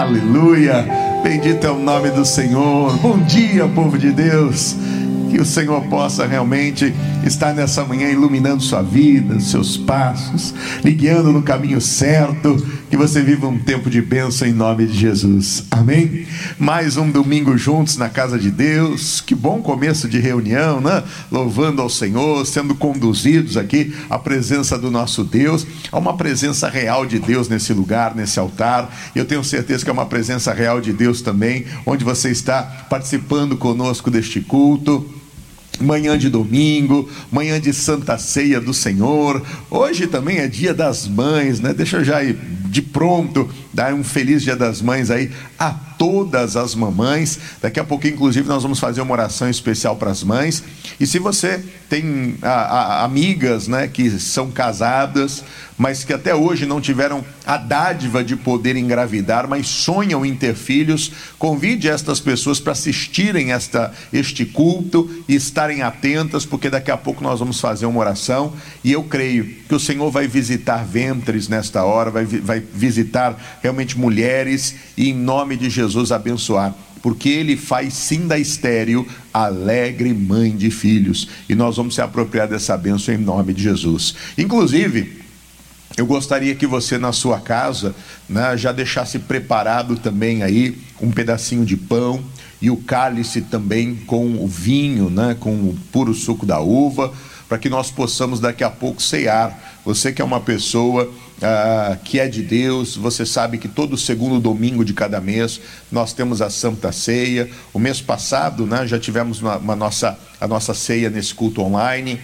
Aleluia. Bendito é o nome do Senhor. Bom dia, povo de Deus. Que o Senhor possa realmente estar nessa manhã iluminando sua vida, seus passos, lhe guiando no caminho certo. Que você viva um tempo de bênção em nome de Jesus. Amém? Mais um domingo juntos na casa de Deus. Que bom começo de reunião, né? Louvando ao Senhor, sendo conduzidos aqui à presença do nosso Deus. Há uma presença real de Deus nesse lugar, nesse altar. Eu tenho certeza que é uma presença real de Deus também, onde você está participando conosco deste culto manhã de domingo, manhã de Santa Ceia do Senhor. Hoje também é dia das mães, né? Deixa eu já ir de pronto dar um feliz dia das mães aí a todas as mamães. Daqui a pouco, inclusive, nós vamos fazer uma oração especial para as mães. E se você tem a, a, amigas né, que são casadas, mas que até hoje não tiveram a dádiva de poder engravidar, mas sonham em ter filhos, convide estas pessoas para assistirem esta, este culto e estarem atentas, porque daqui a pouco nós vamos fazer uma oração. E eu creio que o Senhor vai visitar ventres nesta hora, vai, vai visitar realmente mulheres e, em nome de Jesus, abençoar, porque ele faz sim da estéreo alegre mãe de filhos. E nós vamos se apropriar dessa bênção em nome de Jesus. Inclusive, eu gostaria que você na sua casa né, já deixasse preparado também aí um pedacinho de pão e o cálice também com o vinho, né, com o puro suco da uva, para que nós possamos daqui a pouco cear. Você que é uma pessoa ah, que é de Deus. Você sabe que todo segundo domingo de cada mês nós temos a Santa Ceia. O mês passado né, já tivemos uma, uma nossa, a nossa ceia nesse culto online.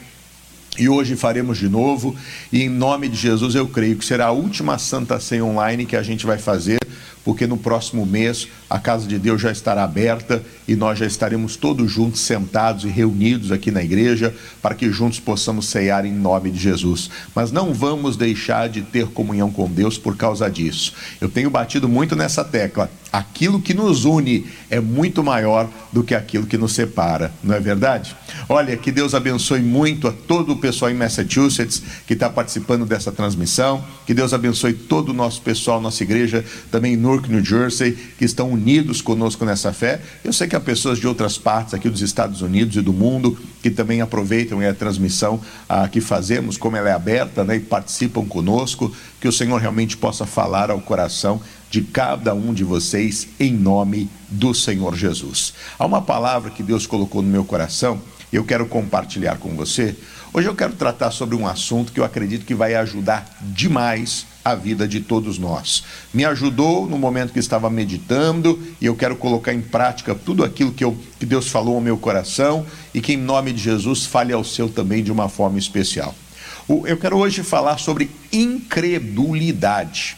E hoje faremos de novo, e em nome de Jesus eu creio que será a última Santa Ceia online que a gente vai fazer, porque no próximo mês a casa de Deus já estará aberta e nós já estaremos todos juntos sentados e reunidos aqui na igreja para que juntos possamos ceiar em nome de Jesus. Mas não vamos deixar de ter comunhão com Deus por causa disso. Eu tenho batido muito nessa tecla. Aquilo que nos une é muito maior do que aquilo que nos separa, não é verdade? Olha, que Deus abençoe muito a todo o pessoal em Massachusetts que está participando dessa transmissão. Que Deus abençoe todo o nosso pessoal, nossa igreja, também em Newark, New Jersey, que estão unidos conosco nessa fé. Eu sei que há pessoas de outras partes aqui dos Estados Unidos e do mundo que também aproveitam a transmissão ah, que fazemos, como ela é aberta, né, e participam conosco. Que o Senhor realmente possa falar ao coração de cada um de vocês em nome do Senhor Jesus. Há uma palavra que Deus colocou no meu coração e eu quero compartilhar com você. Hoje eu quero tratar sobre um assunto que eu acredito que vai ajudar demais a vida de todos nós. Me ajudou no momento que estava meditando e eu quero colocar em prática tudo aquilo que, eu, que Deus falou ao meu coração e que, em nome de Jesus, fale ao seu também de uma forma especial. Eu quero hoje falar sobre incredulidade.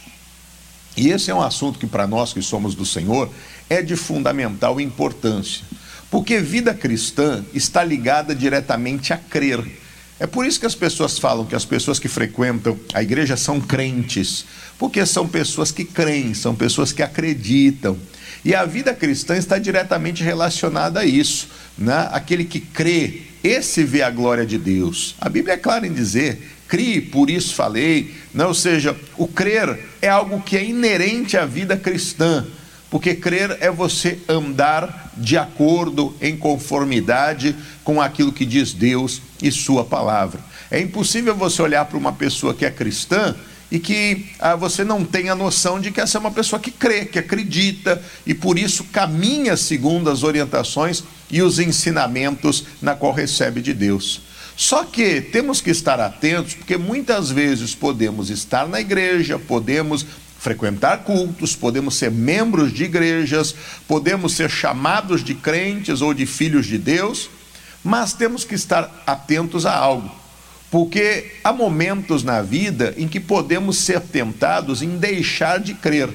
E esse é um assunto que, para nós que somos do Senhor, é de fundamental importância. Porque vida cristã está ligada diretamente a crer. É por isso que as pessoas falam que as pessoas que frequentam a igreja são crentes, porque são pessoas que creem, são pessoas que acreditam. E a vida cristã está diretamente relacionada a isso. Né? Aquele que crê, esse vê a glória de Deus. A Bíblia é clara em dizer: crie, por isso falei. Né? Ou seja, o crer é algo que é inerente à vida cristã. Porque crer é você andar de acordo, em conformidade com aquilo que diz Deus e Sua palavra. É impossível você olhar para uma pessoa que é cristã e que ah, você não tem a noção de que essa é uma pessoa que crê, que acredita e por isso caminha segundo as orientações e os ensinamentos na qual recebe de Deus. Só que temos que estar atentos, porque muitas vezes podemos estar na igreja, podemos frequentar cultos, podemos ser membros de igrejas, podemos ser chamados de crentes ou de filhos de Deus, mas temos que estar atentos a algo, porque há momentos na vida em que podemos ser tentados em deixar de crer.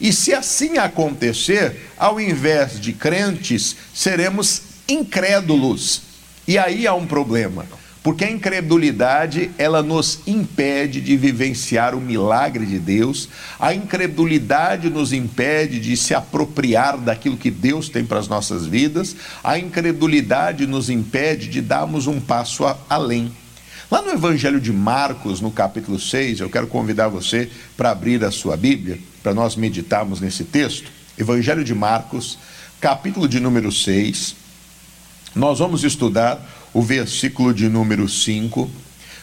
E se assim acontecer, ao invés de crentes, seremos incrédulos. E aí há um problema. Porque a incredulidade, ela nos impede de vivenciar o milagre de Deus, a incredulidade nos impede de se apropriar daquilo que Deus tem para as nossas vidas, a incredulidade nos impede de darmos um passo a, além. Lá no Evangelho de Marcos, no capítulo 6, eu quero convidar você para abrir a sua Bíblia, para nós meditarmos nesse texto. Evangelho de Marcos, capítulo de número 6. Nós vamos estudar o versículo de número 5.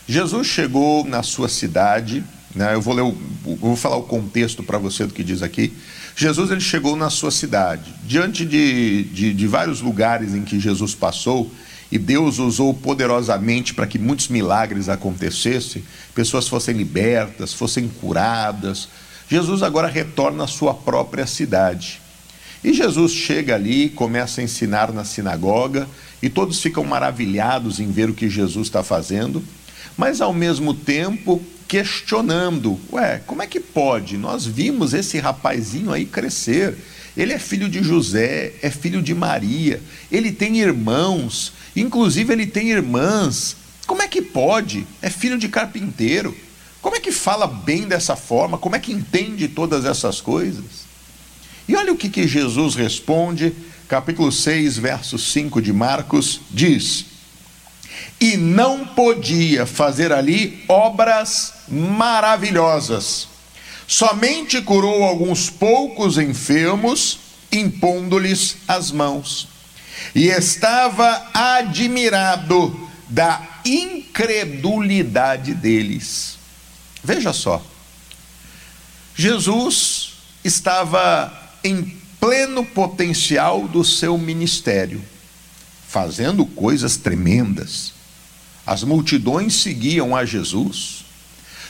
Jesus chegou na sua cidade, né, eu vou ler, o, vou falar o contexto para você do que diz aqui. Jesus ele chegou na sua cidade, diante de, de, de vários lugares em que Jesus passou, e Deus usou poderosamente para que muitos milagres acontecessem, pessoas fossem libertas, fossem curadas. Jesus agora retorna à sua própria cidade. E Jesus chega ali, começa a ensinar na sinagoga, e todos ficam maravilhados em ver o que Jesus está fazendo, mas ao mesmo tempo questionando: ué, como é que pode? Nós vimos esse rapazinho aí crescer. Ele é filho de José, é filho de Maria, ele tem irmãos, inclusive ele tem irmãs. Como é que pode? É filho de carpinteiro. Como é que fala bem dessa forma? Como é que entende todas essas coisas? E olha o que, que Jesus responde, capítulo 6, verso 5 de Marcos, diz: E não podia fazer ali obras maravilhosas, somente curou alguns poucos enfermos, impondo-lhes as mãos, e estava admirado da incredulidade deles. Veja só, Jesus estava em pleno potencial do seu ministério, fazendo coisas tremendas. As multidões seguiam a Jesus.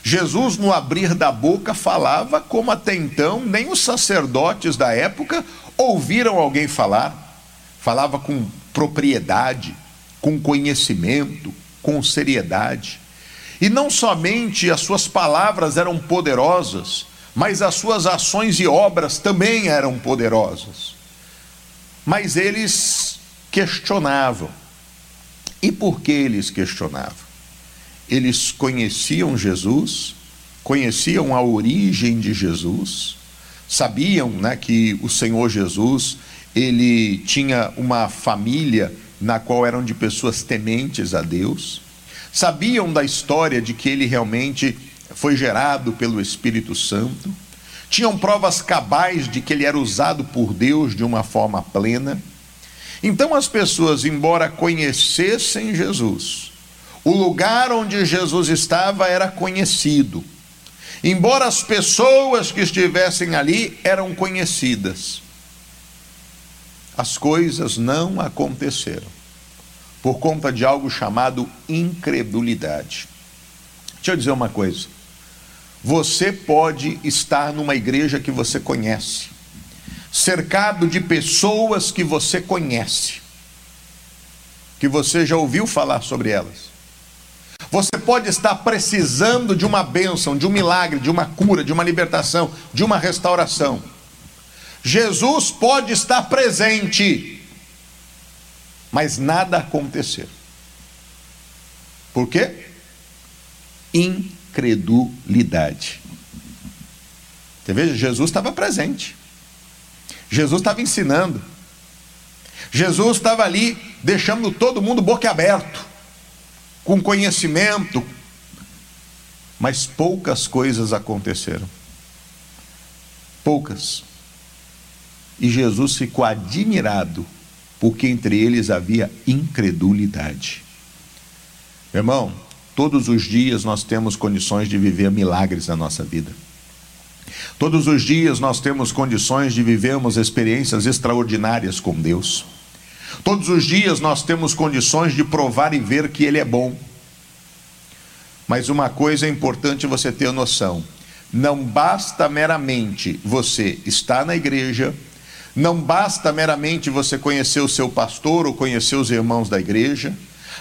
Jesus, no abrir da boca, falava como até então nem os sacerdotes da época ouviram alguém falar. Falava com propriedade, com conhecimento, com seriedade. E não somente as suas palavras eram poderosas, mas as suas ações e obras também eram poderosas. Mas eles questionavam. E por que eles questionavam? Eles conheciam Jesus, conheciam a origem de Jesus, sabiam né, que o Senhor Jesus ele tinha uma família na qual eram de pessoas tementes a Deus, sabiam da história de que ele realmente foi gerado pelo Espírito Santo, tinham provas cabais de que ele era usado por Deus de uma forma plena. Então as pessoas, embora conhecessem Jesus, o lugar onde Jesus estava era conhecido. Embora as pessoas que estivessem ali eram conhecidas, as coisas não aconteceram por conta de algo chamado incredulidade. Deixa eu dizer uma coisa. Você pode estar numa igreja que você conhece, cercado de pessoas que você conhece, que você já ouviu falar sobre elas. Você pode estar precisando de uma bênção, de um milagre, de uma cura, de uma libertação, de uma restauração. Jesus pode estar presente, mas nada acontecer. Por quê? Incredulidade. Você veja, Jesus estava presente. Jesus estava ensinando. Jesus estava ali deixando todo mundo boquiaberto, com conhecimento, mas poucas coisas aconteceram. Poucas. E Jesus ficou admirado, porque entre eles havia incredulidade. Irmão, Todos os dias nós temos condições de viver milagres na nossa vida. Todos os dias nós temos condições de vivermos experiências extraordinárias com Deus. Todos os dias nós temos condições de provar e ver que Ele é bom. Mas uma coisa é importante você ter noção: não basta meramente você estar na igreja, não basta meramente você conhecer o seu pastor ou conhecer os irmãos da igreja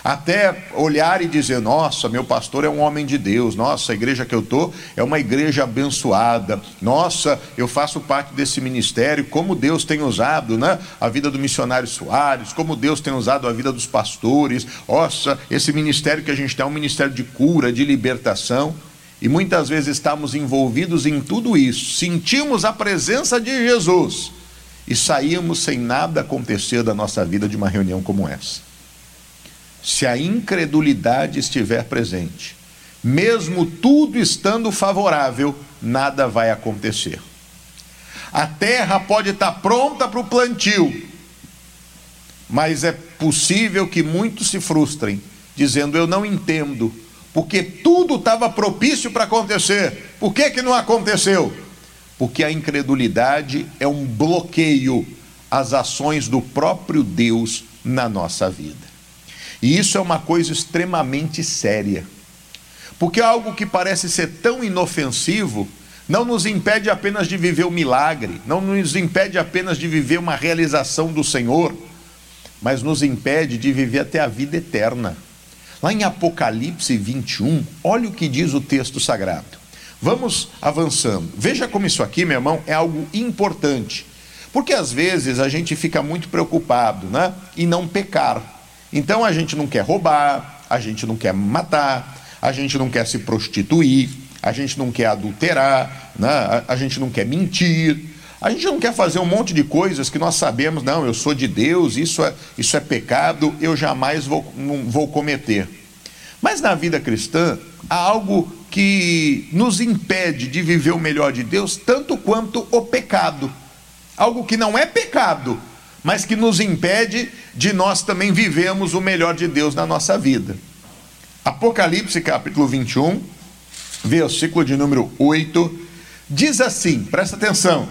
até olhar e dizer: nossa, meu pastor é um homem de Deus, nossa, a igreja que eu estou é uma igreja abençoada, nossa, eu faço parte desse ministério, como Deus tem usado né, a vida do missionário Soares, como Deus tem usado a vida dos pastores, nossa, esse ministério que a gente tem é um ministério de cura, de libertação. E muitas vezes estamos envolvidos em tudo isso, sentimos a presença de Jesus e saímos sem nada acontecer da nossa vida de uma reunião como essa. Se a incredulidade estiver presente. Mesmo tudo estando favorável, nada vai acontecer. A terra pode estar pronta para o plantio, mas é possível que muitos se frustrem, dizendo: Eu não entendo, porque tudo estava propício para acontecer, por que, que não aconteceu? Porque a incredulidade é um bloqueio às ações do próprio Deus na nossa vida. E isso é uma coisa extremamente séria, porque algo que parece ser tão inofensivo não nos impede apenas de viver o milagre, não nos impede apenas de viver uma realização do Senhor mas nos impede de viver até a vida eterna. Lá em Apocalipse 21, olha o que diz o texto sagrado. Vamos avançando. Veja como isso aqui, meu irmão, é algo importante. Porque às vezes a gente fica muito preocupado né, em não pecar. Então a gente não quer roubar, a gente não quer matar, a gente não quer se prostituir, a gente não quer adulterar, né, a, a gente não quer mentir, a gente não quer fazer um monte de coisas que nós sabemos, não, eu sou de Deus, isso é, isso é pecado, eu jamais vou, não vou cometer. Mas na vida cristã, há algo que nos impede de viver o melhor de Deus, tanto quanto o pecado. Algo que não é pecado, mas que nos impede de nós também vivermos o melhor de Deus na nossa vida. Apocalipse capítulo 21, versículo de número 8, diz assim: presta atenção.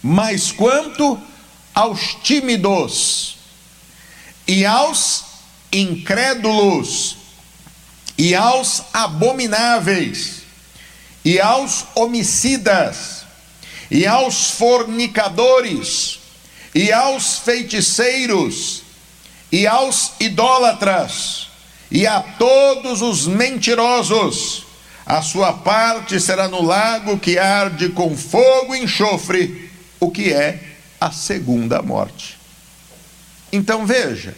Mas quanto aos tímidos e aos incrédulos e aos abomináveis e aos homicidas e aos fornicadores e aos feiticeiros e aos idólatras e a todos os mentirosos, a sua parte será no lago que arde com fogo e enxofre o que é a segunda morte. Então veja,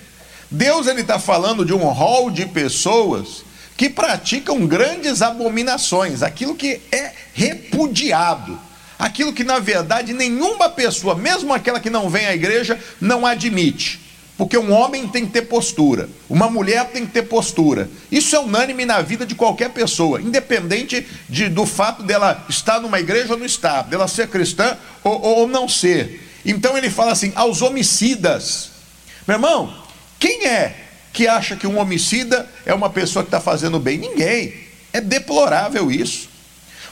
Deus ele está falando de um rol de pessoas que praticam grandes abominações, aquilo que é repudiado, aquilo que na verdade nenhuma pessoa, mesmo aquela que não vem à igreja, não admite. Porque um homem tem que ter postura, uma mulher tem que ter postura. Isso é unânime na vida de qualquer pessoa, independente de, do fato dela estar numa igreja ou não estar, dela ser cristã ou, ou não ser. Então ele fala assim: aos homicidas. Meu irmão, quem é que acha que um homicida é uma pessoa que está fazendo bem? Ninguém. É deplorável isso.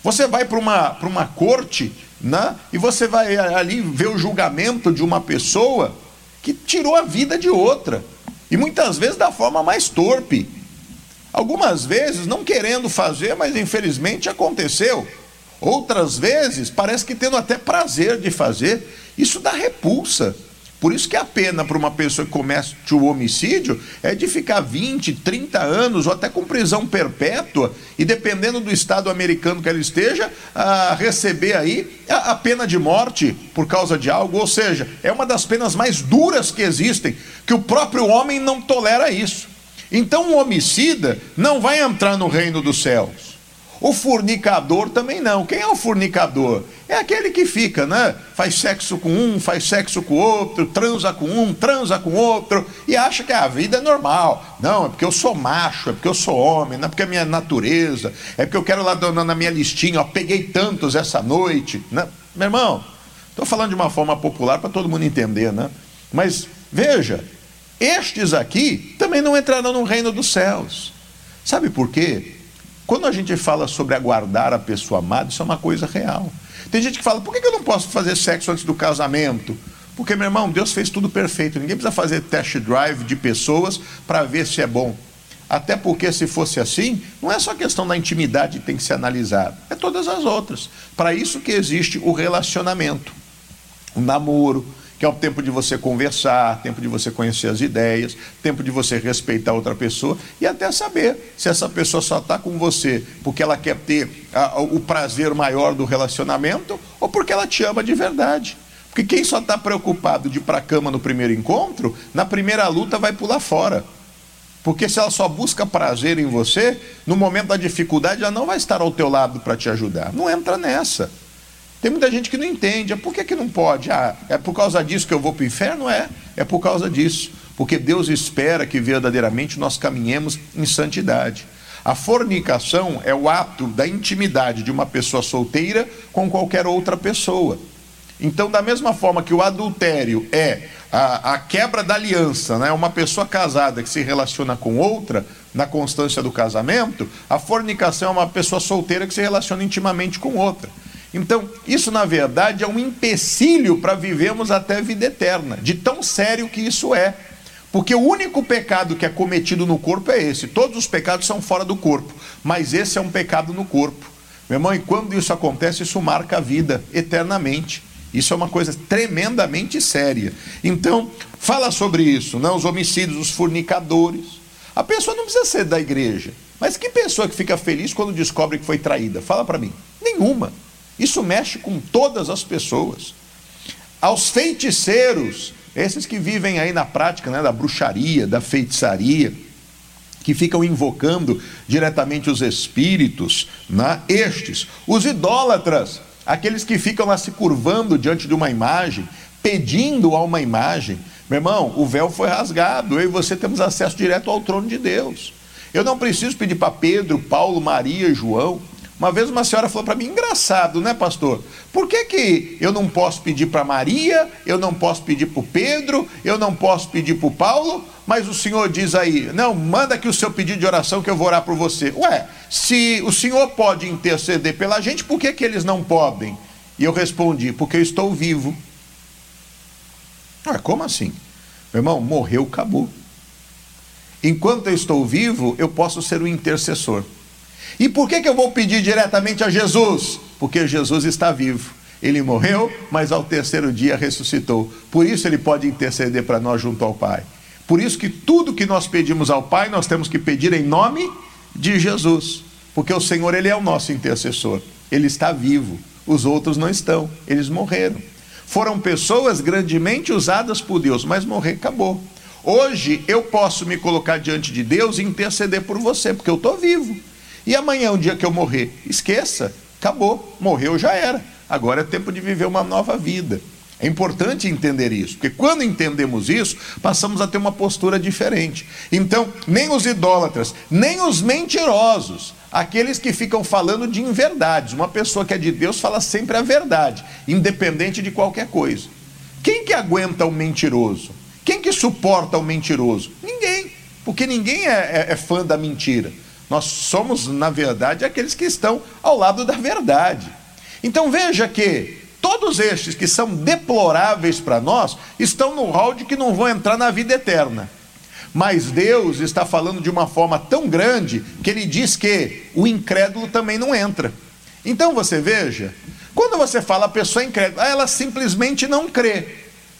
Você vai para uma, uma corte né, e você vai ali ver o julgamento de uma pessoa que tirou a vida de outra. E muitas vezes da forma mais torpe. Algumas vezes não querendo fazer, mas infelizmente aconteceu. Outras vezes parece que tendo até prazer de fazer. Isso dá repulsa. Por isso que a pena para uma pessoa que comete o homicídio é de ficar 20, 30 anos ou até com prisão perpétua e dependendo do estado americano que ela esteja, a receber aí a, a pena de morte por causa de algo, ou seja, é uma das penas mais duras que existem, que o próprio homem não tolera isso. Então um homicida não vai entrar no reino dos céus. O fornicador também não. Quem é o fornicador? É aquele que fica, né? Faz sexo com um, faz sexo com outro, transa com um, transa com outro e acha que a vida é normal. Não, é porque eu sou macho, é porque eu sou homem, não é porque é minha natureza, é porque eu quero lá na minha listinha, ó, peguei tantos essa noite. Né? Meu irmão, estou falando de uma forma popular para todo mundo entender, né? Mas veja, estes aqui também não entrarão no reino dos céus. Sabe por quê? Quando a gente fala sobre aguardar a pessoa amada, isso é uma coisa real. Tem gente que fala, por que eu não posso fazer sexo antes do casamento? Porque, meu irmão, Deus fez tudo perfeito. Ninguém precisa fazer test drive de pessoas para ver se é bom. Até porque, se fosse assim, não é só questão da intimidade que tem que ser analisada, é todas as outras. Para isso que existe o relacionamento, o namoro, que é o tempo de você conversar, tempo de você conhecer as ideias, tempo de você respeitar outra pessoa e até saber se essa pessoa só está com você porque ela quer ter a, o prazer maior do relacionamento ou porque ela te ama de verdade. Porque quem só está preocupado de ir para a cama no primeiro encontro, na primeira luta vai pular fora. Porque se ela só busca prazer em você, no momento da dificuldade ela não vai estar ao teu lado para te ajudar. Não entra nessa. Tem muita gente que não entende. Por que, que não pode? Ah, é por causa disso que eu vou para o inferno? É, é por causa disso. porque Deus espera que verdadeiramente nós caminhemos em santidade. A fornicação é o ato da intimidade de uma pessoa solteira com qualquer outra pessoa. Então, da mesma forma que o adultério é a, a, quebra da aliança, né? uma pessoa casada que se relaciona com outra na constância do casamento, a fornicação é uma pessoa solteira que se relaciona intimamente com outra. Então, isso na verdade é um empecilho para vivermos até a vida eterna, de tão sério que isso é. Porque o único pecado que é cometido no corpo é esse. Todos os pecados são fora do corpo, mas esse é um pecado no corpo. Meu irmão, e quando isso acontece, isso marca a vida eternamente. Isso é uma coisa tremendamente séria. Então, fala sobre isso, né? os homicídios, os fornicadores. A pessoa não precisa ser da igreja. Mas que pessoa que fica feliz quando descobre que foi traída? Fala para mim. Nenhuma. Isso mexe com todas as pessoas. Aos feiticeiros, esses que vivem aí na prática né, da bruxaria, da feitiçaria, que ficam invocando diretamente os espíritos, né, estes. Os idólatras, aqueles que ficam lá se curvando diante de uma imagem, pedindo a uma imagem. Meu irmão, o véu foi rasgado, eu e você temos acesso direto ao trono de Deus. Eu não preciso pedir para Pedro, Paulo, Maria João uma vez uma senhora falou para mim, engraçado, né, pastor? Por que, que eu não posso pedir para Maria, eu não posso pedir para o Pedro, eu não posso pedir para o Paulo, mas o senhor diz aí, não, manda aqui o seu pedido de oração que eu vou orar por você. Ué, se o senhor pode interceder pela gente, por que, que eles não podem? E eu respondi, porque eu estou vivo. Ah, como assim? Meu irmão, morreu, acabou. Enquanto eu estou vivo, eu posso ser o intercessor. E por que, que eu vou pedir diretamente a Jesus? Porque Jesus está vivo. Ele morreu, mas ao terceiro dia ressuscitou. Por isso ele pode interceder para nós junto ao Pai. Por isso que tudo que nós pedimos ao Pai, nós temos que pedir em nome de Jesus. Porque o Senhor, ele é o nosso intercessor. Ele está vivo. Os outros não estão. Eles morreram. Foram pessoas grandemente usadas por Deus, mas morrer acabou. Hoje eu posso me colocar diante de Deus e interceder por você, porque eu estou vivo. E amanhã, o dia que eu morrer, esqueça, acabou, morreu, já era. Agora é tempo de viver uma nova vida. É importante entender isso, porque quando entendemos isso, passamos a ter uma postura diferente. Então, nem os idólatras, nem os mentirosos, aqueles que ficam falando de inverdades. Uma pessoa que é de Deus fala sempre a verdade, independente de qualquer coisa. Quem que aguenta o mentiroso? Quem que suporta o mentiroso? Ninguém, porque ninguém é, é, é fã da mentira. Nós somos, na verdade, aqueles que estão ao lado da verdade. Então veja que todos estes que são deploráveis para nós estão no hall de que não vão entrar na vida eterna. Mas Deus está falando de uma forma tão grande que ele diz que o incrédulo também não entra. Então você veja, quando você fala a pessoa incrédula, ela simplesmente não crê.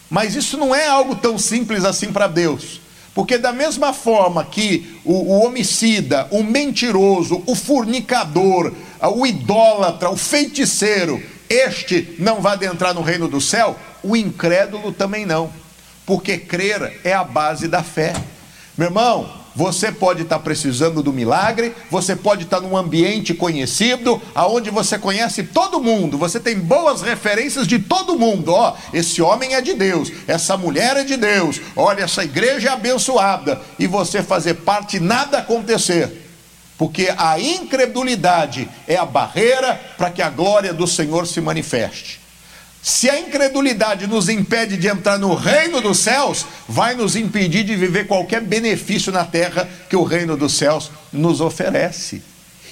Mas isso não é algo tão simples assim para Deus. Porque, da mesma forma que o, o, homicida, o mentiroso, o fornicador, o idólatra, o feiticeiro, este não vai adentrar no reino do céu, o incrédulo também não. Porque crer é a base da fé. Meu irmão, você pode estar precisando do milagre, você pode estar num ambiente conhecido, aonde você conhece todo mundo, você tem boas referências de todo mundo. Ó, esse homem é de Deus, essa mulher é de Deus, olha, essa igreja é abençoada, e você fazer parte nada acontecer. Porque a incredulidade é a barreira para que a glória do Senhor se manifeste. Se a incredulidade nos impede de entrar no reino dos céus, vai nos impedir de viver qualquer benefício na terra que o reino dos céus nos oferece.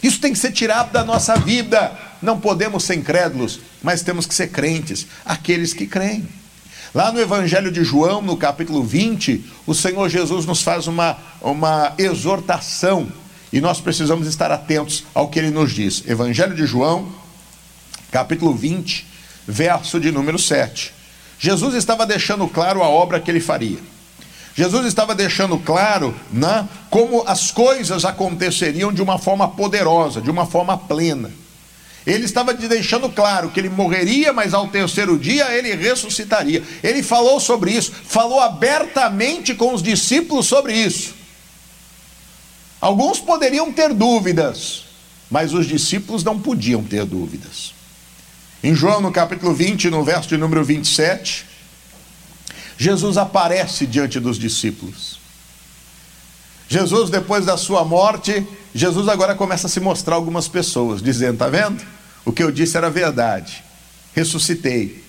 Isso tem que ser tirado da nossa vida. Não podemos ser incrédulos, mas temos que ser crentes, aqueles que creem. Lá no Evangelho de João, no capítulo 20, o Senhor Jesus nos faz uma, uma exortação e nós precisamos estar atentos ao que ele nos diz. Evangelho de João, capítulo 20, verso de número 7. Jesus estava deixando claro a obra que ele faria. Jesus estava deixando claro né, como as coisas aconteceriam de uma forma poderosa, de uma forma plena. Ele estava deixando claro que ele morreria, mas ao terceiro dia ele ressuscitaria. Ele falou sobre isso, falou abertamente com os discípulos sobre isso. Alguns poderiam ter dúvidas, mas os discípulos não podiam ter dúvidas. Em João, no capítulo 20, no verso de número 27, Jesus aparece diante dos discípulos. Jesus, depois da sua morte, Jesus agora começa a se mostrar a algumas pessoas, dizendo: Está vendo? O que eu disse era verdade. Ressuscitei.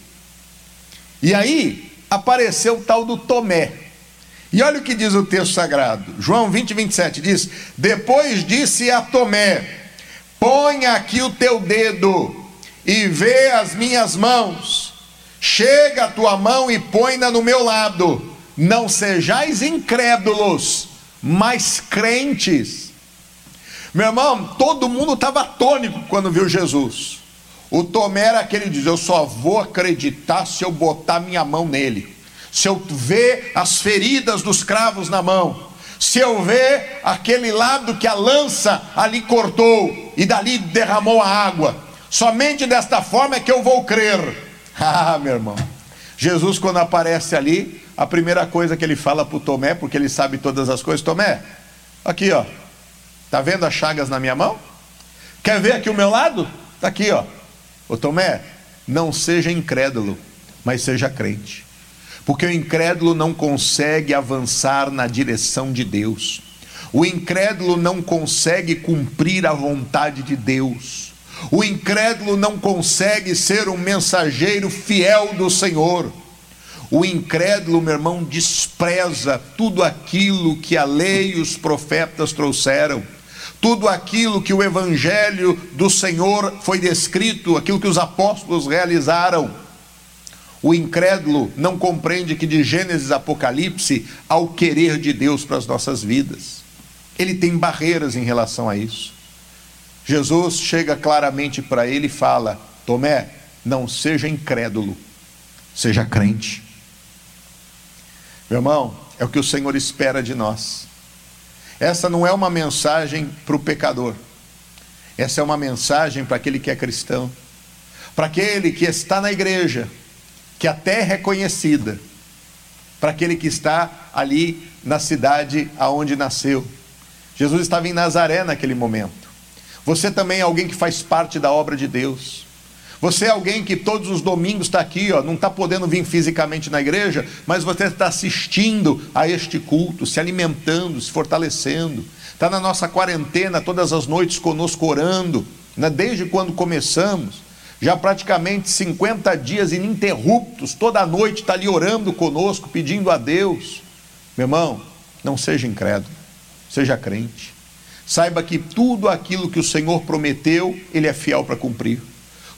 E aí apareceu o tal do Tomé. E olha o que diz o texto sagrado. João 20, 27 diz: Depois disse a Tomé: Põe aqui o teu dedo e vê as minhas mãos. Chega a tua mão e põe-na no meu lado. Não sejais incrédulos, mas crentes. Meu irmão, todo mundo estava atônico quando viu Jesus. O Tomé era aquele que diz: Eu só vou acreditar se eu botar minha mão nele se eu ver as feridas dos cravos na mão, se eu ver aquele lado que a lança ali cortou e dali derramou a água, somente desta forma é que eu vou crer. Ah, meu irmão, Jesus, quando aparece ali, a primeira coisa que ele fala para o Tomé, porque ele sabe todas as coisas: Tomé, aqui ó, tá vendo as chagas na minha mão? Quer ver aqui o meu lado? Está aqui ó, ô Tomé, não seja incrédulo, mas seja crente. Porque o incrédulo não consegue avançar na direção de Deus. O incrédulo não consegue cumprir a vontade de Deus. O incrédulo não consegue ser um mensageiro fiel do Senhor. O incrédulo, meu irmão, despreza tudo aquilo que a lei e os profetas trouxeram, tudo aquilo que o evangelho do Senhor foi descrito, aquilo que os apóstolos realizaram. O incrédulo não compreende que de Gênesis a Apocalipse há o querer de Deus para as nossas vidas. Ele tem barreiras em relação a isso. Jesus chega claramente para ele e fala: Tomé, não seja incrédulo, seja crente. Meu irmão, é o que o Senhor espera de nós. Essa não é uma mensagem para o pecador, essa é uma mensagem para aquele que é cristão, para aquele que está na igreja, que a terra é conhecida para aquele que está ali na cidade aonde nasceu. Jesus estava em Nazaré naquele momento. Você também é alguém que faz parte da obra de Deus. Você é alguém que todos os domingos está aqui, ó, não está podendo vir fisicamente na igreja, mas você está assistindo a este culto, se alimentando, se fortalecendo. Está na nossa quarentena todas as noites conosco orando, né, desde quando começamos já praticamente 50 dias ininterruptos, toda noite está ali orando conosco, pedindo a Deus. Meu irmão, não seja incrédulo, seja crente. Saiba que tudo aquilo que o Senhor prometeu, Ele é fiel para cumprir.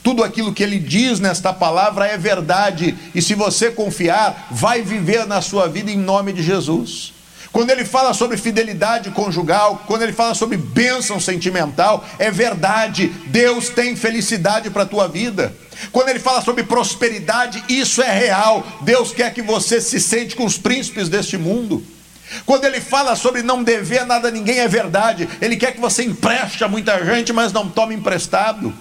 Tudo aquilo que Ele diz nesta palavra é verdade, e se você confiar, vai viver na sua vida em nome de Jesus. Quando ele fala sobre fidelidade conjugal, quando ele fala sobre bênção sentimental, é verdade, Deus tem felicidade para a tua vida. Quando ele fala sobre prosperidade, isso é real. Deus quer que você se sente com os príncipes deste mundo. Quando ele fala sobre não dever nada a ninguém, é verdade. Ele quer que você empreste a muita gente, mas não tome emprestado.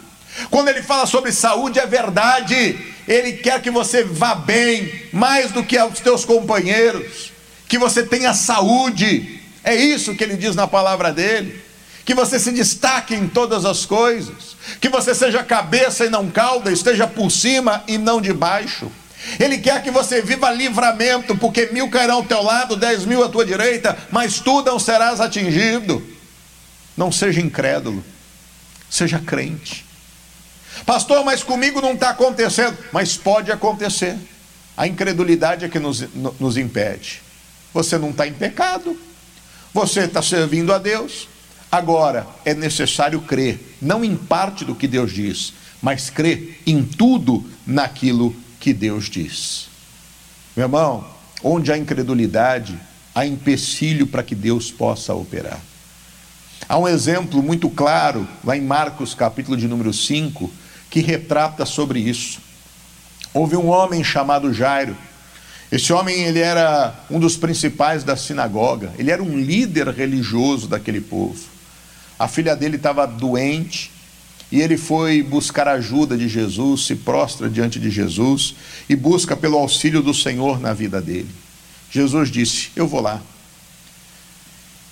Quando ele fala sobre saúde, é verdade. Ele quer que você vá bem, mais do que aos teus companheiros que você tenha saúde, é isso que ele diz na palavra dele. Que você se destaque em todas as coisas, que você seja cabeça e não cauda, esteja por cima e não de baixo. Ele quer que você viva livramento, porque mil cairão ao teu lado, dez mil à tua direita, mas tu não serás atingido. Não seja incrédulo, seja crente. Pastor, mas comigo não está acontecendo, mas pode acontecer. A incredulidade é que nos, nos impede. Você não está em pecado, você está servindo a Deus. Agora, é necessário crer, não em parte do que Deus diz, mas crer em tudo naquilo que Deus diz. Meu irmão, onde há incredulidade, há empecilho para que Deus possa operar. Há um exemplo muito claro, lá em Marcos, capítulo de número 5, que retrata sobre isso. Houve um homem chamado Jairo, esse homem ele era um dos principais da sinagoga, ele era um líder religioso daquele povo. A filha dele estava doente e ele foi buscar a ajuda de Jesus, se prostra diante de Jesus e busca pelo auxílio do Senhor na vida dele. Jesus disse: Eu vou lá.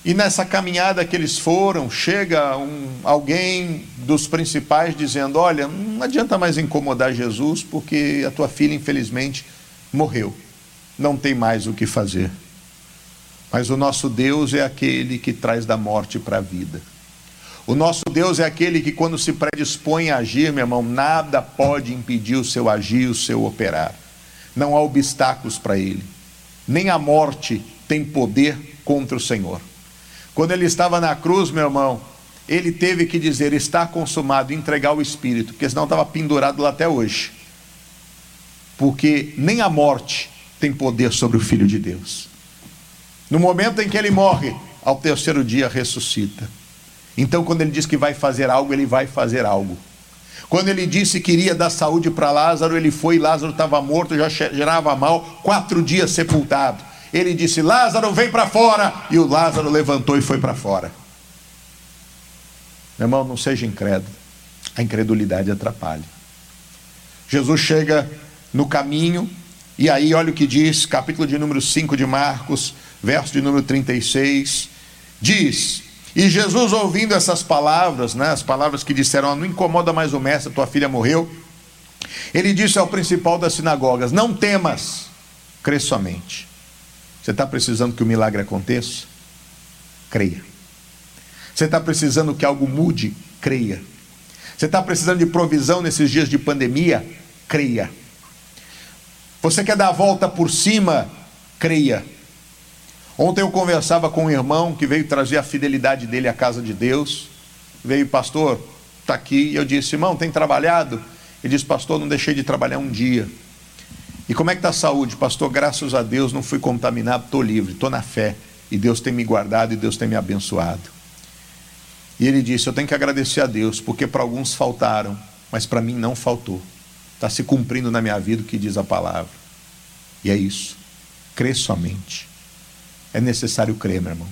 E nessa caminhada que eles foram, chega um, alguém dos principais dizendo: Olha, não adianta mais incomodar Jesus, porque a tua filha, infelizmente, morreu não tem mais o que fazer. Mas o nosso Deus é aquele que traz da morte para a vida. O nosso Deus é aquele que, quando se predispõe a agir, meu irmão, nada pode impedir o seu agir, o seu operar. Não há obstáculos para ele. Nem a morte tem poder contra o Senhor. Quando ele estava na cruz, meu irmão, ele teve que dizer: está consumado, entregar o Espírito, porque senão estava pendurado lá até hoje. Porque nem a morte tem poder sobre o Filho de Deus. No momento em que ele morre, ao terceiro dia ressuscita. Então, quando ele diz que vai fazer algo, ele vai fazer algo. Quando ele disse que iria dar saúde para Lázaro, ele foi, Lázaro estava morto, já gerava mal, quatro dias sepultado. Ele disse: Lázaro, vem para fora. E o Lázaro levantou e foi para fora. Meu irmão, não seja incrédulo. A incredulidade atrapalha. Jesus chega no caminho, e aí olha o que diz, capítulo de número 5 de Marcos, verso de número 36, diz: E Jesus, ouvindo essas palavras, né, as palavras que disseram: Não incomoda mais o mestre, tua filha morreu. Ele disse ao principal das sinagogas: Não temas, crê somente. Você está precisando que o milagre aconteça? Creia. Você está precisando que algo mude? Creia. Você está precisando de provisão nesses dias de pandemia? Creia. Você quer dar a volta por cima? Creia. Ontem eu conversava com um irmão que veio trazer a fidelidade dele à casa de Deus. Veio, pastor, está aqui. E eu disse, irmão, tem trabalhado? Ele disse, pastor, não deixei de trabalhar um dia. E como é que está a saúde? Pastor, graças a Deus não fui contaminado, estou livre, estou na fé. E Deus tem me guardado e Deus tem me abençoado. E ele disse: Eu tenho que agradecer a Deus, porque para alguns faltaram, mas para mim não faltou. Está se cumprindo na minha vida o que diz a palavra. E é isso. Crê somente. É necessário crer, meu irmão.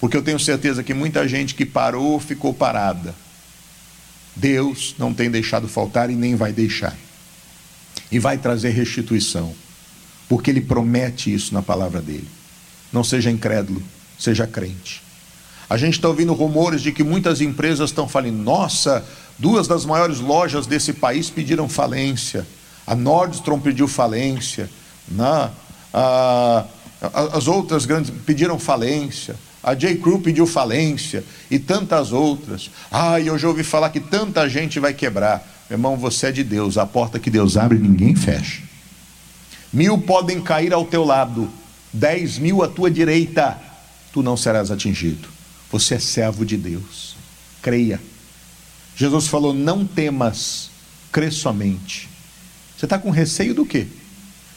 Porque eu tenho certeza que muita gente que parou ficou parada. Deus não tem deixado faltar e nem vai deixar. E vai trazer restituição. Porque Ele promete isso na palavra dele. Não seja incrédulo, seja crente. A gente está ouvindo rumores de que muitas empresas estão falando: nossa, duas das maiores lojas desse país pediram falência. A Nordstrom pediu falência. Né? A, as outras grandes pediram falência. A J. Crew pediu falência e tantas outras. Ah, e hoje eu ouvi falar que tanta gente vai quebrar. Meu irmão, você é de Deus. A porta que Deus abre, ninguém fecha. Mil podem cair ao teu lado, dez mil à tua direita, tu não serás atingido. Você é servo de Deus. Creia. Jesus falou: Não temas, crê somente. Você está com receio do quê?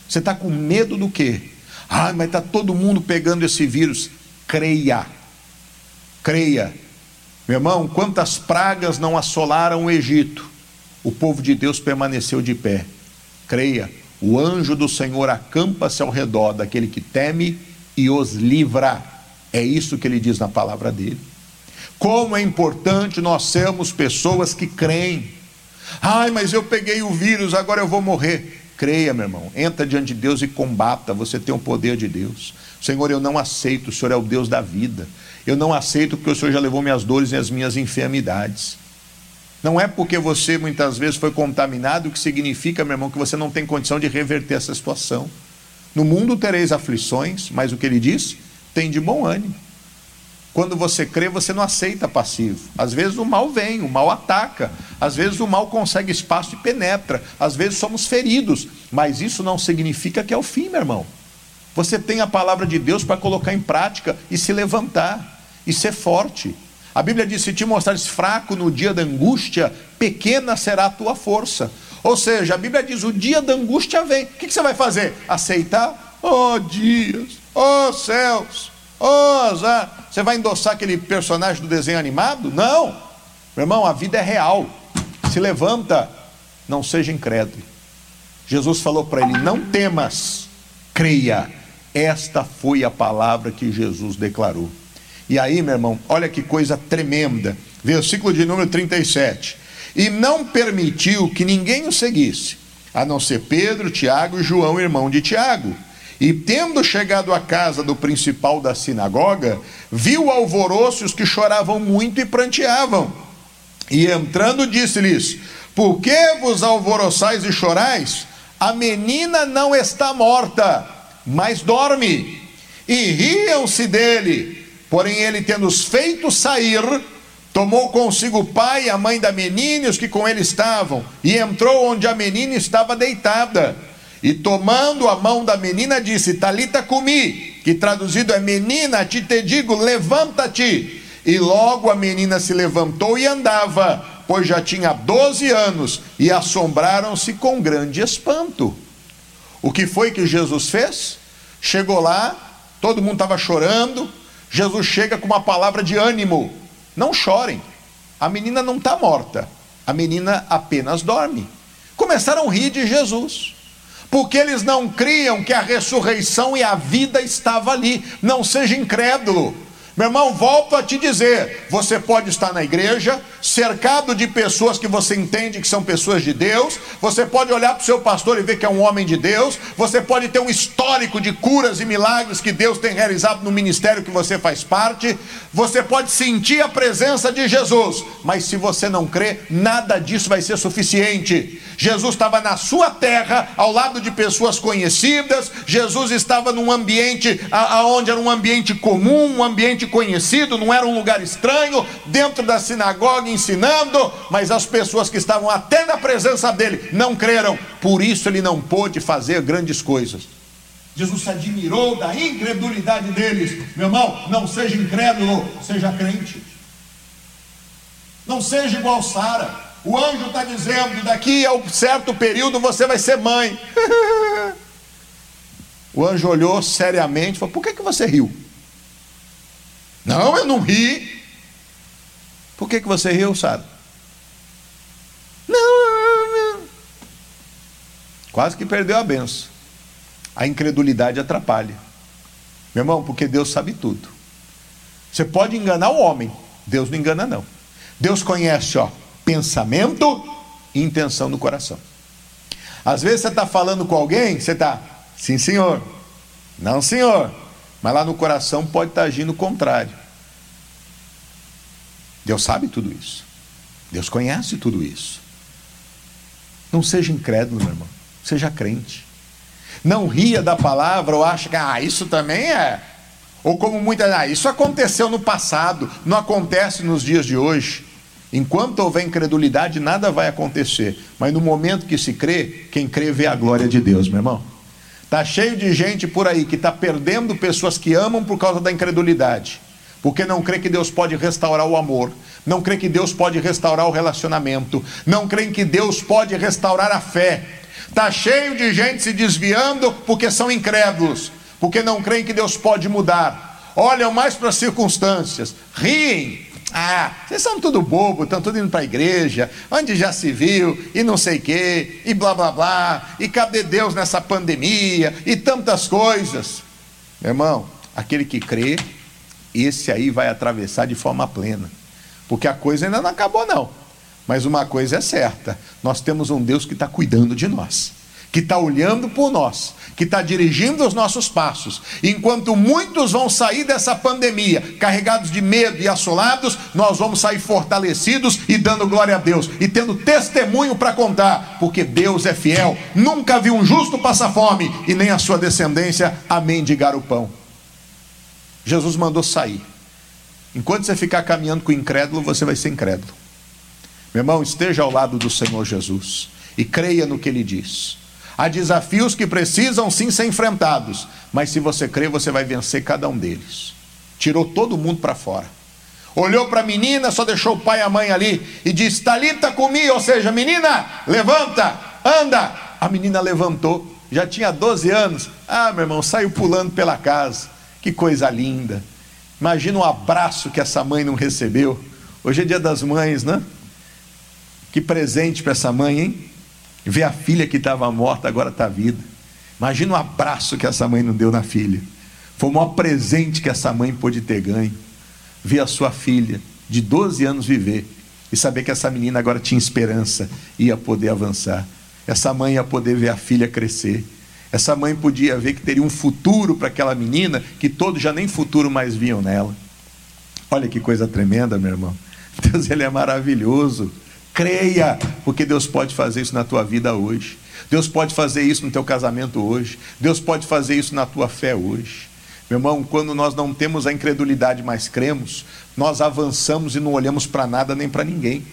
Você está com medo do quê? Ah, mas está todo mundo pegando esse vírus. Creia, creia. Meu irmão, quantas pragas não assolaram o Egito? O povo de Deus permaneceu de pé. Creia, o anjo do Senhor acampa-se ao redor daquele que teme e os livra. É isso que ele diz na palavra dele. Como é importante nós sermos pessoas que creem. Ai, mas eu peguei o vírus, agora eu vou morrer. Creia, meu irmão. Entra diante de Deus e combata. Você tem o poder de Deus. Senhor, eu não aceito. O Senhor é o Deus da vida. Eu não aceito porque o Senhor já levou minhas dores e as minhas enfermidades. Não é porque você muitas vezes foi contaminado que significa, meu irmão, que você não tem condição de reverter essa situação. No mundo tereis aflições, mas o que ele diz? Tem de bom ânimo. Quando você crê, você não aceita passivo. Às vezes o mal vem, o mal ataca. Às vezes o mal consegue espaço e penetra. Às vezes somos feridos. Mas isso não significa que é o fim, meu irmão. Você tem a palavra de Deus para colocar em prática e se levantar e ser forte. A Bíblia diz: se te mostrares fraco no dia da angústia, pequena será a tua força. Ou seja, a Bíblia diz: o dia da angústia vem. O que, você vai fazer? Aceitar? Oh, dias, oh, céus, oh, azar. Você vai endossar aquele personagem do desenho animado? Não. Meu irmão, a vida é real. Se levanta, não seja incrédulo. Jesus falou para ele: Não temas, creia. Esta foi a palavra que Jesus declarou. E aí, meu irmão, olha que coisa tremenda. Versículo de número 37. E não permitiu que ninguém o seguisse, a não ser Pedro, Tiago e João, irmão de Tiago. E tendo chegado à casa do principal da sinagoga, viu alvoroço os que choravam muito e pranteavam. E entrando, disse-lhes: Por que vos alvoroçais e chorais? A menina não está morta, mas dorme. E riam-se dele. Porém, ele, tendo-os feito sair, tomou consigo o pai e a mãe da menina e os que com ele estavam, e entrou onde a menina estava deitada. E tomando a mão da menina, disse: Talita comi, que traduzido é menina, te te digo, levanta-te. E logo a menina se levantou e andava, pois já tinha 12 anos, e assombraram-se com grande espanto. O que foi que Jesus fez? Chegou lá, todo mundo estava chorando. Jesus chega com uma palavra de ânimo: não chorem, a menina não está morta, a menina apenas dorme. Começaram a rir de Jesus porque eles não criam que a ressurreição e a vida estava ali. Não seja incrédulo. Meu irmão, volto a te dizer: você pode estar na igreja, cercado de pessoas que você entende que são pessoas de Deus, você pode olhar para o seu pastor e ver que é um homem de Deus, você pode ter um histórico de curas e milagres que Deus tem realizado no ministério que você faz parte, você pode sentir a presença de Jesus, mas se você não crê, nada disso vai ser suficiente. Jesus estava na sua terra, ao lado de pessoas conhecidas, Jesus estava num ambiente aonde era um ambiente comum, um ambiente conhecido, não era um lugar estranho, dentro da sinagoga ensinando, mas as pessoas que estavam até na presença dele não creram, por isso ele não pôde fazer grandes coisas. Jesus se admirou da incredulidade deles. Meu irmão, não seja incrédulo, seja crente. Não seja igual Sara. O anjo está dizendo: daqui a um certo período você vai ser mãe. o anjo olhou seriamente e falou: Por que, que você riu? Não, eu não ri. Por que, que você riu, Sara? Não, não. Quase que perdeu a benção. A incredulidade atrapalha. Meu irmão, porque Deus sabe tudo. Você pode enganar o homem, Deus não engana, não. Deus conhece, ó, pensamento e intenção do coração. Às vezes você está falando com alguém, você está, sim, senhor, não, senhor, mas lá no coração pode estar agindo o contrário. Deus sabe tudo isso. Deus conhece tudo isso. Não seja incrédulo, meu irmão. Seja crente. Não ria da palavra ou acha que ah, isso também é. Ou como muitas, ah, isso aconteceu no passado, não acontece nos dias de hoje. Enquanto houver incredulidade, nada vai acontecer. Mas no momento que se crê, quem crê vê a glória de Deus, meu irmão. Está cheio de gente por aí que está perdendo pessoas que amam por causa da incredulidade. Porque não crê que Deus pode restaurar o amor, não crê que Deus pode restaurar o relacionamento, não crê que Deus pode restaurar a fé. Está cheio de gente se desviando porque são incrédulos, porque não creem que Deus pode mudar. Olham mais para as circunstâncias, riem, ah, vocês são tudo bobo, estão tudo indo para a igreja, onde já se viu, e não sei o quê, e blá blá blá, e cadê Deus nessa pandemia, e tantas coisas. Meu irmão, aquele que crê, esse aí vai atravessar de forma plena, porque a coisa ainda não acabou, não. Mas uma coisa é certa: nós temos um Deus que está cuidando de nós que está olhando por nós, que está dirigindo os nossos passos. Enquanto muitos vão sair dessa pandemia carregados de medo e assolados, nós vamos sair fortalecidos e dando glória a Deus e tendo testemunho para contar, porque Deus é fiel. Nunca viu um justo passar fome e nem a sua descendência a mendigar o pão. Jesus mandou sair. Enquanto você ficar caminhando com o incrédulo, você vai ser incrédulo. Meu irmão, esteja ao lado do Senhor Jesus e creia no que ele diz. Há desafios que precisam sim ser enfrentados, mas se você crer, você vai vencer cada um deles. Tirou todo mundo para fora. Olhou para a menina, só deixou o pai e a mãe ali e disse: Talita comigo, ou seja, menina, levanta, anda. A menina levantou, já tinha 12 anos. Ah, meu irmão, saiu pulando pela casa. Que coisa linda. Imagina o abraço que essa mãe não recebeu. Hoje é dia das mães, né? Que presente para essa mãe, hein? Ver a filha que estava morta agora está viva. Imagina o abraço que essa mãe não deu na filha. Foi o maior presente que essa mãe pôde ter ganho. Ver a sua filha de 12 anos viver e saber que essa menina agora tinha esperança, ia poder avançar. Essa mãe ia poder ver a filha crescer. Essa mãe podia ver que teria um futuro para aquela menina que todos já nem futuro mais viam nela. Olha que coisa tremenda, meu irmão. Deus ele é maravilhoso. Creia, porque Deus pode fazer isso na tua vida hoje. Deus pode fazer isso no teu casamento hoje. Deus pode fazer isso na tua fé hoje. Meu irmão, quando nós não temos a incredulidade, mas cremos, nós avançamos e não olhamos para nada nem para ninguém.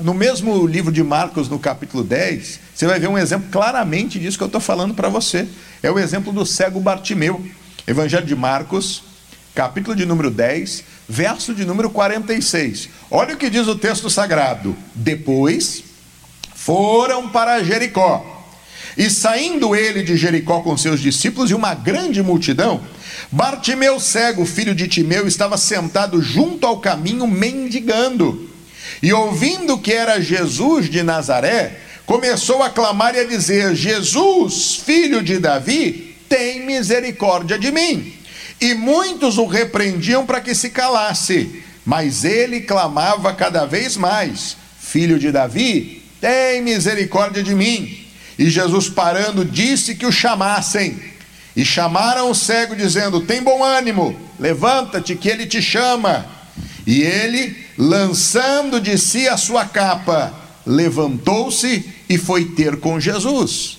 No mesmo livro de Marcos, no capítulo 10, você vai ver um exemplo claramente disso que eu estou falando para você. É o exemplo do cego Bartimeu. Evangelho de Marcos, capítulo de número 10, verso de número 46. Olha o que diz o texto sagrado. Depois foram para Jericó. E saindo ele de Jericó com seus discípulos e uma grande multidão, Bartimeu cego, filho de Timeu, estava sentado junto ao caminho mendigando. E ouvindo que era Jesus de Nazaré, começou a clamar e a dizer: Jesus, filho de Davi, tem misericórdia de mim. E muitos o repreendiam para que se calasse, mas ele clamava cada vez mais: Filho de Davi, tem misericórdia de mim. E Jesus, parando, disse que o chamassem. E chamaram o cego, dizendo: Tem bom ânimo, levanta-te, que ele te chama. E ele, lançando de si a sua capa, levantou-se e foi ter com Jesus.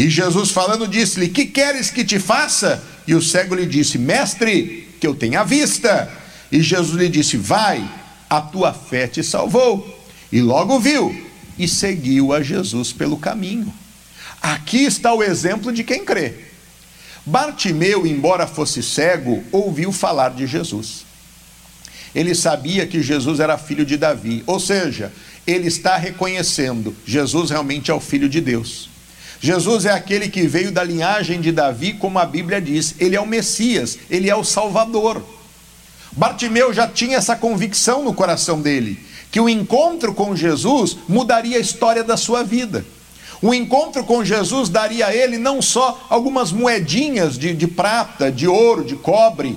E Jesus, falando, disse-lhe: Que queres que te faça? E o cego lhe disse: Mestre, que eu tenha vista. E Jesus lhe disse: Vai, a tua fé te salvou. E logo viu e seguiu a Jesus pelo caminho. Aqui está o exemplo de quem crê. Bartimeu, embora fosse cego, ouviu falar de Jesus. Ele sabia que Jesus era filho de Davi, ou seja, ele está reconhecendo: Jesus realmente é o filho de Deus. Jesus é aquele que veio da linhagem de Davi, como a Bíblia diz, ele é o Messias, ele é o Salvador. Bartimeu já tinha essa convicção no coração dele, que o encontro com Jesus mudaria a história da sua vida. O encontro com Jesus daria a ele não só algumas moedinhas de, de prata, de ouro, de cobre,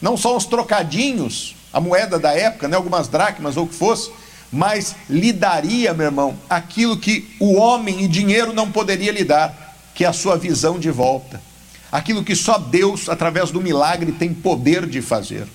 não só uns trocadinhos, a moeda da época, né, algumas dracmas ou o que fosse, mas lhe daria, meu irmão, aquilo que o homem e dinheiro não poderia lhe dar, que é a sua visão de volta. Aquilo que só Deus, através do milagre, tem poder de fazer.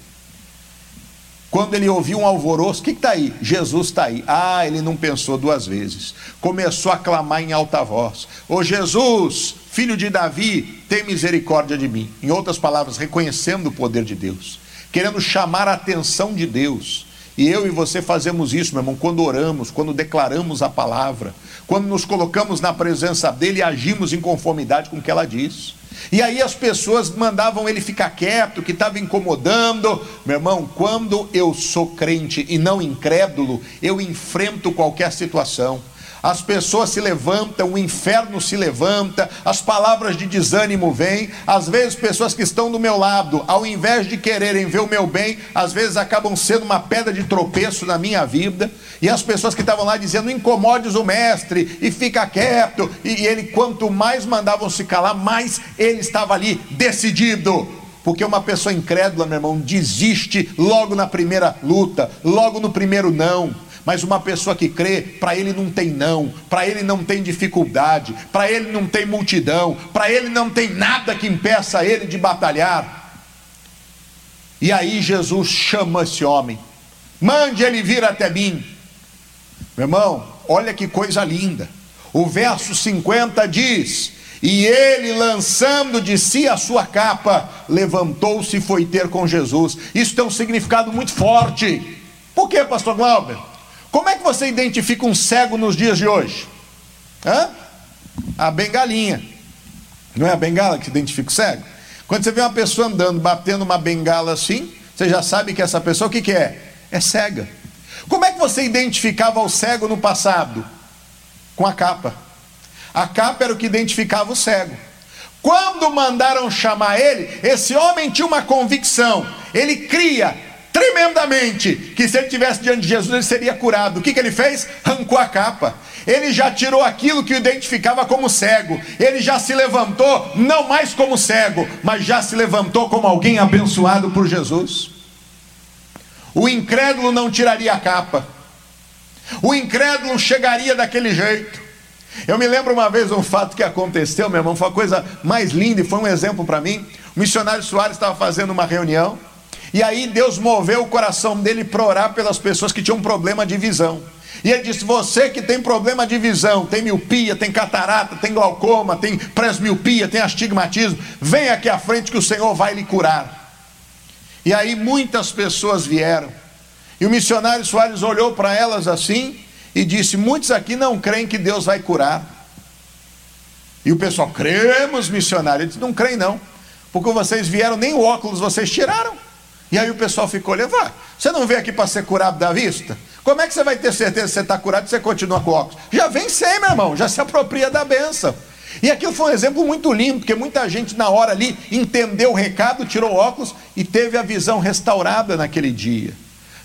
Quando ele ouviu um alvoroço, o que está aí? Jesus está aí. Ah, ele não pensou duas vezes. Começou a clamar em alta voz: Ô oh, Jesus, filho de Davi, tem misericórdia de mim. Em outras palavras, reconhecendo o poder de Deus, querendo chamar a atenção de Deus. E eu e você fazemos isso, meu irmão, quando oramos, quando declaramos a palavra, quando nos colocamos na presença dele e agimos em conformidade com o que ela diz. E aí as pessoas mandavam ele ficar quieto, que estava incomodando. Meu irmão, quando eu sou crente e não incrédulo, eu enfrento qualquer situação as pessoas se levantam, o inferno se levanta, as palavras de desânimo vêm. Às vezes, pessoas que estão do meu lado, ao invés de quererem ver o meu bem, às vezes acabam sendo uma pedra de tropeço na minha vida. E as pessoas que estavam lá dizendo: incomodes o mestre e fica quieto. E, e ele, quanto mais mandavam se calar, mais ele estava ali decidido. Porque uma pessoa incrédula, meu irmão, desiste logo na primeira luta, logo no primeiro não. Mas uma pessoa que crê, para ele não tem não, para ele não tem dificuldade, para ele não tem multidão, para ele não tem nada que impeça ele de batalhar. E aí Jesus chama esse homem, mande ele vir até mim. Meu irmão, olha que coisa linda. O verso 50 diz: E ele, lançando de si a sua capa, levantou-se e foi ter com Jesus. Isso tem um significado muito forte. Por que, pastor Glauber? Como é que você identifica um cego nos dias de hoje? Hã? A bengalinha. Não é a bengala que identifica o cego? Quando você vê uma pessoa andando, batendo uma bengala assim, você já sabe que essa pessoa o que, que é? É cega. Como é que você identificava o cego no passado? Com a capa. A capa era o que identificava o cego. Quando mandaram chamar ele, esse homem tinha uma convicção. Ele cria tremendamente que se ele tivesse diante de Jesus ele seria curado. O que, que ele fez? Arrancou a capa. Ele já tirou aquilo que o identificava como cego. Ele já se levantou, não mais como cego, mas já se levantou como alguém abençoado por Jesus. O incrédulo não tiraria a capa. O incrédulo chegaria daquele jeito. Eu me lembro uma vez um fato que aconteceu, meu irmão, foi a coisa mais linda e foi um exemplo para mim. O missionário Soares estava fazendo uma reunião e aí Deus moveu o coração dele para orar pelas pessoas que tinham problema de visão. E ele disse: Você que tem problema de visão, tem miopia, tem catarata, tem glaucoma, tem presmiopia, tem astigmatismo, vem aqui à frente que o Senhor vai lhe curar. E aí muitas pessoas vieram. E o missionário Soares olhou para elas assim e disse: Muitos aqui não creem que Deus vai curar. E o pessoal, cremos, missionário. Ele disse: Não creem, não, porque vocês vieram, nem o óculos vocês tiraram. E aí o pessoal ficou olhando: Você não veio aqui para ser curado da vista? Como é que você vai ter certeza que você está curado e você continua com óculos? Já vem sem, meu irmão, já se apropria da benção. E aquilo foi um exemplo muito lindo, porque muita gente na hora ali entendeu o recado, tirou óculos e teve a visão restaurada naquele dia.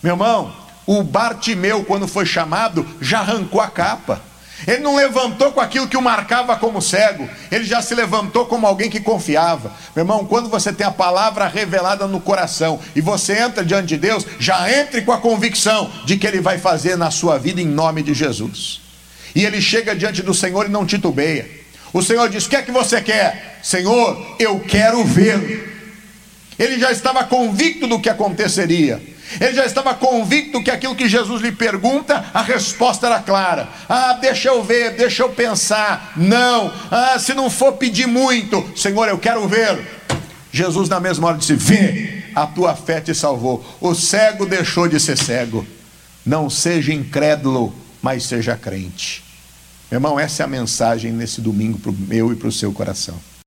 Meu irmão, o Bartimeu, quando foi chamado, já arrancou a capa. Ele não levantou com aquilo que o marcava como cego, ele já se levantou como alguém que confiava. Meu irmão, quando você tem a palavra revelada no coração e você entra diante de Deus, já entre com a convicção de que Ele vai fazer na sua vida em nome de Jesus. E ele chega diante do Senhor e não titubeia. O Senhor diz: O que é que você quer? Senhor, eu quero ver. Ele já estava convicto do que aconteceria. Ele já estava convicto que aquilo que Jesus lhe pergunta, a resposta era clara. Ah, deixa eu ver, deixa eu pensar. Não, ah, se não for pedir muito, Senhor, eu quero ver. Jesus, na mesma hora, disse: Vê, a tua fé te salvou. O cego deixou de ser cego. Não seja incrédulo, mas seja crente. Meu irmão, essa é a mensagem nesse domingo para o meu e para o seu coração.